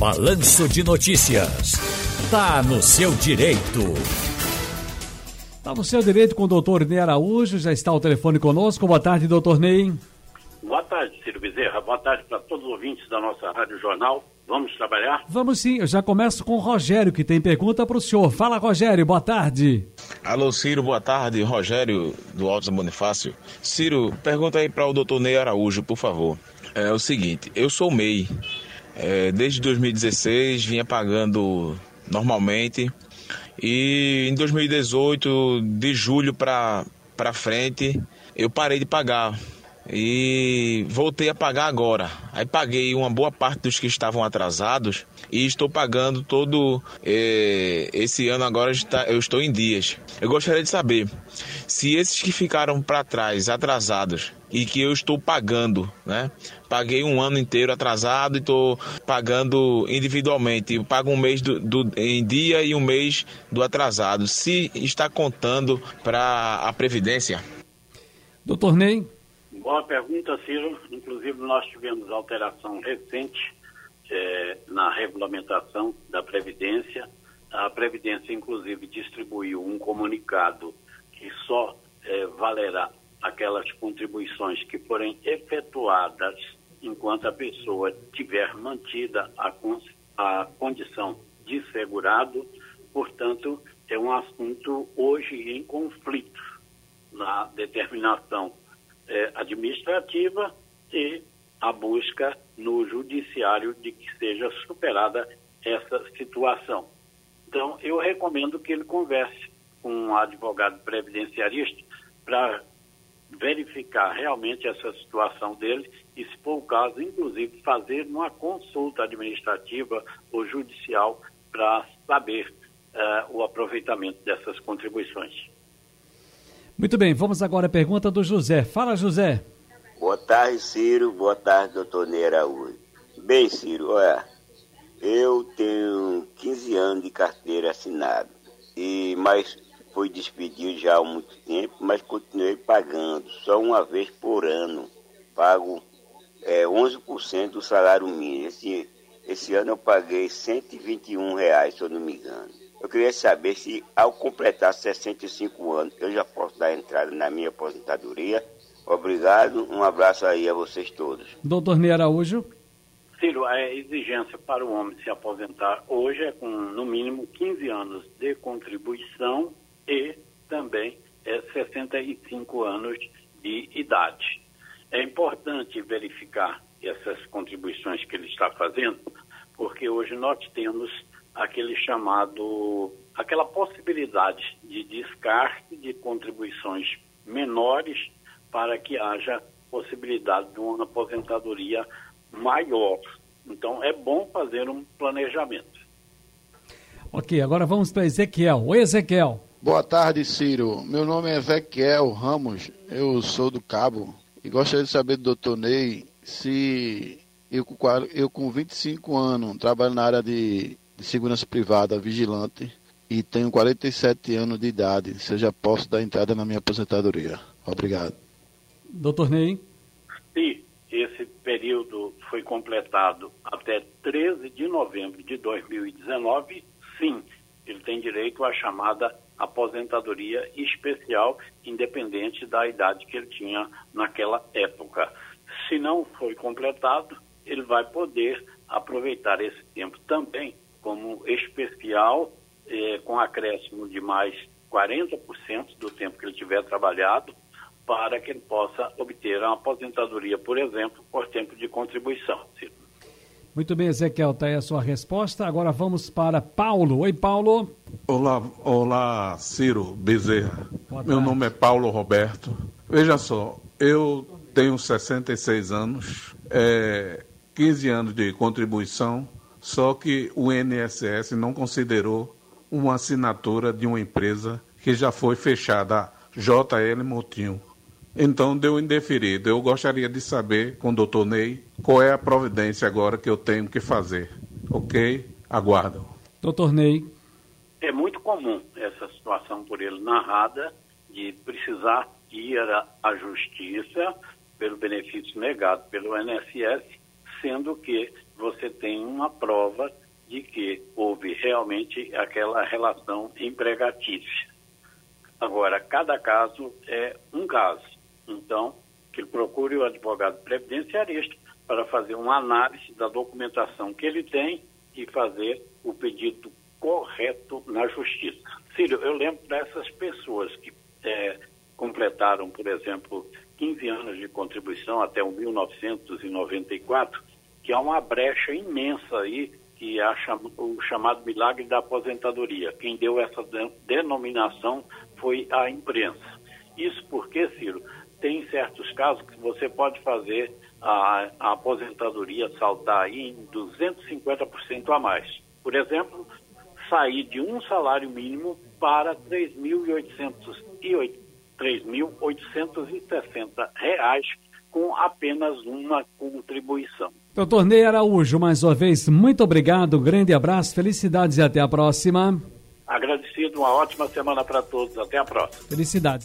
Balanço de Notícias. Tá no seu direito. Tá no seu direito com o doutor Ney Araújo, já está ao telefone conosco. Boa tarde, doutor Ney. Boa tarde, Ciro Bezerra. Boa tarde para todos os ouvintes da nossa Rádio Jornal. Vamos trabalhar? Vamos sim, eu já começo com o Rogério, que tem pergunta para o senhor. Fala, Rogério, boa tarde. Alô, Ciro, boa tarde. Rogério, do Alto Bonifácio. Ciro, pergunta aí para o doutor Ney Araújo, por favor. É o seguinte, eu sou MEI. É, desde 2016 vinha pagando normalmente. E em 2018, de julho para frente, eu parei de pagar e voltei a pagar agora. Aí paguei uma boa parte dos que estavam atrasados e estou pagando todo eh, esse ano agora eu estou em dias. Eu gostaria de saber se esses que ficaram para trás atrasados e que eu estou pagando, né? Paguei um ano inteiro atrasado e estou pagando individualmente. Eu pago um mês do, do, em dia e um mês do atrasado. Se está contando para a Previdência? Doutor Ney. Boa pergunta, Ciro. Inclusive, nós tivemos alteração recente é, na regulamentação da Previdência. A Previdência, inclusive, distribuiu um comunicado que só é, valerá aquelas contribuições que forem efetuadas enquanto a pessoa tiver mantida a, a condição de segurado. Portanto, é um assunto hoje em conflito na determinação é, administrativa e a busca no judiciário de que seja superada essa situação. Então, eu recomendo que ele converse com um advogado previdenciarista para verificar realmente essa situação dele e, se for o caso, inclusive fazer uma consulta administrativa ou judicial para saber uh, o aproveitamento dessas contribuições. Muito bem, vamos agora à pergunta do José. Fala, José. Boa tarde, Ciro. Boa tarde, doutor Neira. Bem, Ciro, olha, eu tenho 15 anos de carteira assinada, e, mas fui despedido já há muito tempo, mas continuei pagando, só uma vez por ano. Pago é, 11% do salário mínimo. Esse, esse ano eu paguei 121 reais, se eu não me engano. Eu queria saber se, ao completar 65 anos, eu já posso dar entrada na minha aposentadoria. Obrigado, um abraço aí a vocês todos. Doutor Ney Araújo. Ciro, a exigência para o homem se aposentar hoje é com, no mínimo, 15 anos de contribuição e também é, 65 anos de idade. É importante verificar essas contribuições que ele está fazendo, porque hoje nós temos aquele chamado, aquela possibilidade de descarte de contribuições menores para que haja possibilidade de uma aposentadoria maior. Então é bom fazer um planejamento. Ok, agora vamos para Ezequiel. Oi, Ezequiel. Boa tarde, Ciro. Meu nome é Ezequiel Ramos, eu sou do Cabo e gostaria de saber do doutor Ney se eu, eu com 25 anos trabalho na área de de segurança privada vigilante e tenho 47 anos de idade. Se eu já posso dar entrada na minha aposentadoria. Obrigado. Doutor Ney. Se esse período foi completado até 13 de novembro de 2019, sim, ele tem direito à chamada aposentadoria especial, independente da idade que ele tinha naquela época. Se não foi completado, ele vai poder aproveitar esse tempo também como especial, eh, com acréscimo de mais 40% do tempo que ele tiver trabalhado, para que ele possa obter a aposentadoria, por exemplo, por tempo de contribuição. Muito bem, Ezequiel, está aí a sua resposta. Agora vamos para Paulo. Oi, Paulo. Olá, olá, Ciro Bezerra. Meu nome é Paulo Roberto. Veja só, eu tenho 66 anos, é, 15 anos de contribuição só que o INSS não considerou uma assinatura de uma empresa que já foi fechada, a JL Motinho. Então deu indeferido. Eu gostaria de saber com o doutor Ney qual é a providência agora que eu tenho que fazer. Ok? Aguardo. Doutor Ney. É muito comum essa situação por ele narrada de precisar ir à justiça pelo benefício negado pelo INSS, sendo que você tem uma prova de que houve realmente aquela relação empregatícia. Agora, cada caso é um caso. Então, que procure o advogado previdenciarista para fazer uma análise da documentação que ele tem e fazer o pedido correto na justiça. Cílio, eu lembro dessas pessoas que é, completaram, por exemplo, 15 anos de contribuição até o 1994, que há uma brecha imensa aí, que é o chamado milagre da aposentadoria. Quem deu essa denominação foi a imprensa. Isso porque, Ciro, tem certos casos que você pode fazer a, a aposentadoria saltar aí em 250% a mais. Por exemplo, sair de um salário mínimo para 3.860 reais com apenas uma contribuição. Doutor Ney Araújo, mais uma vez, muito obrigado, grande abraço, felicidades e até a próxima. Agradecido, uma ótima semana para todos, até a próxima. Felicidades.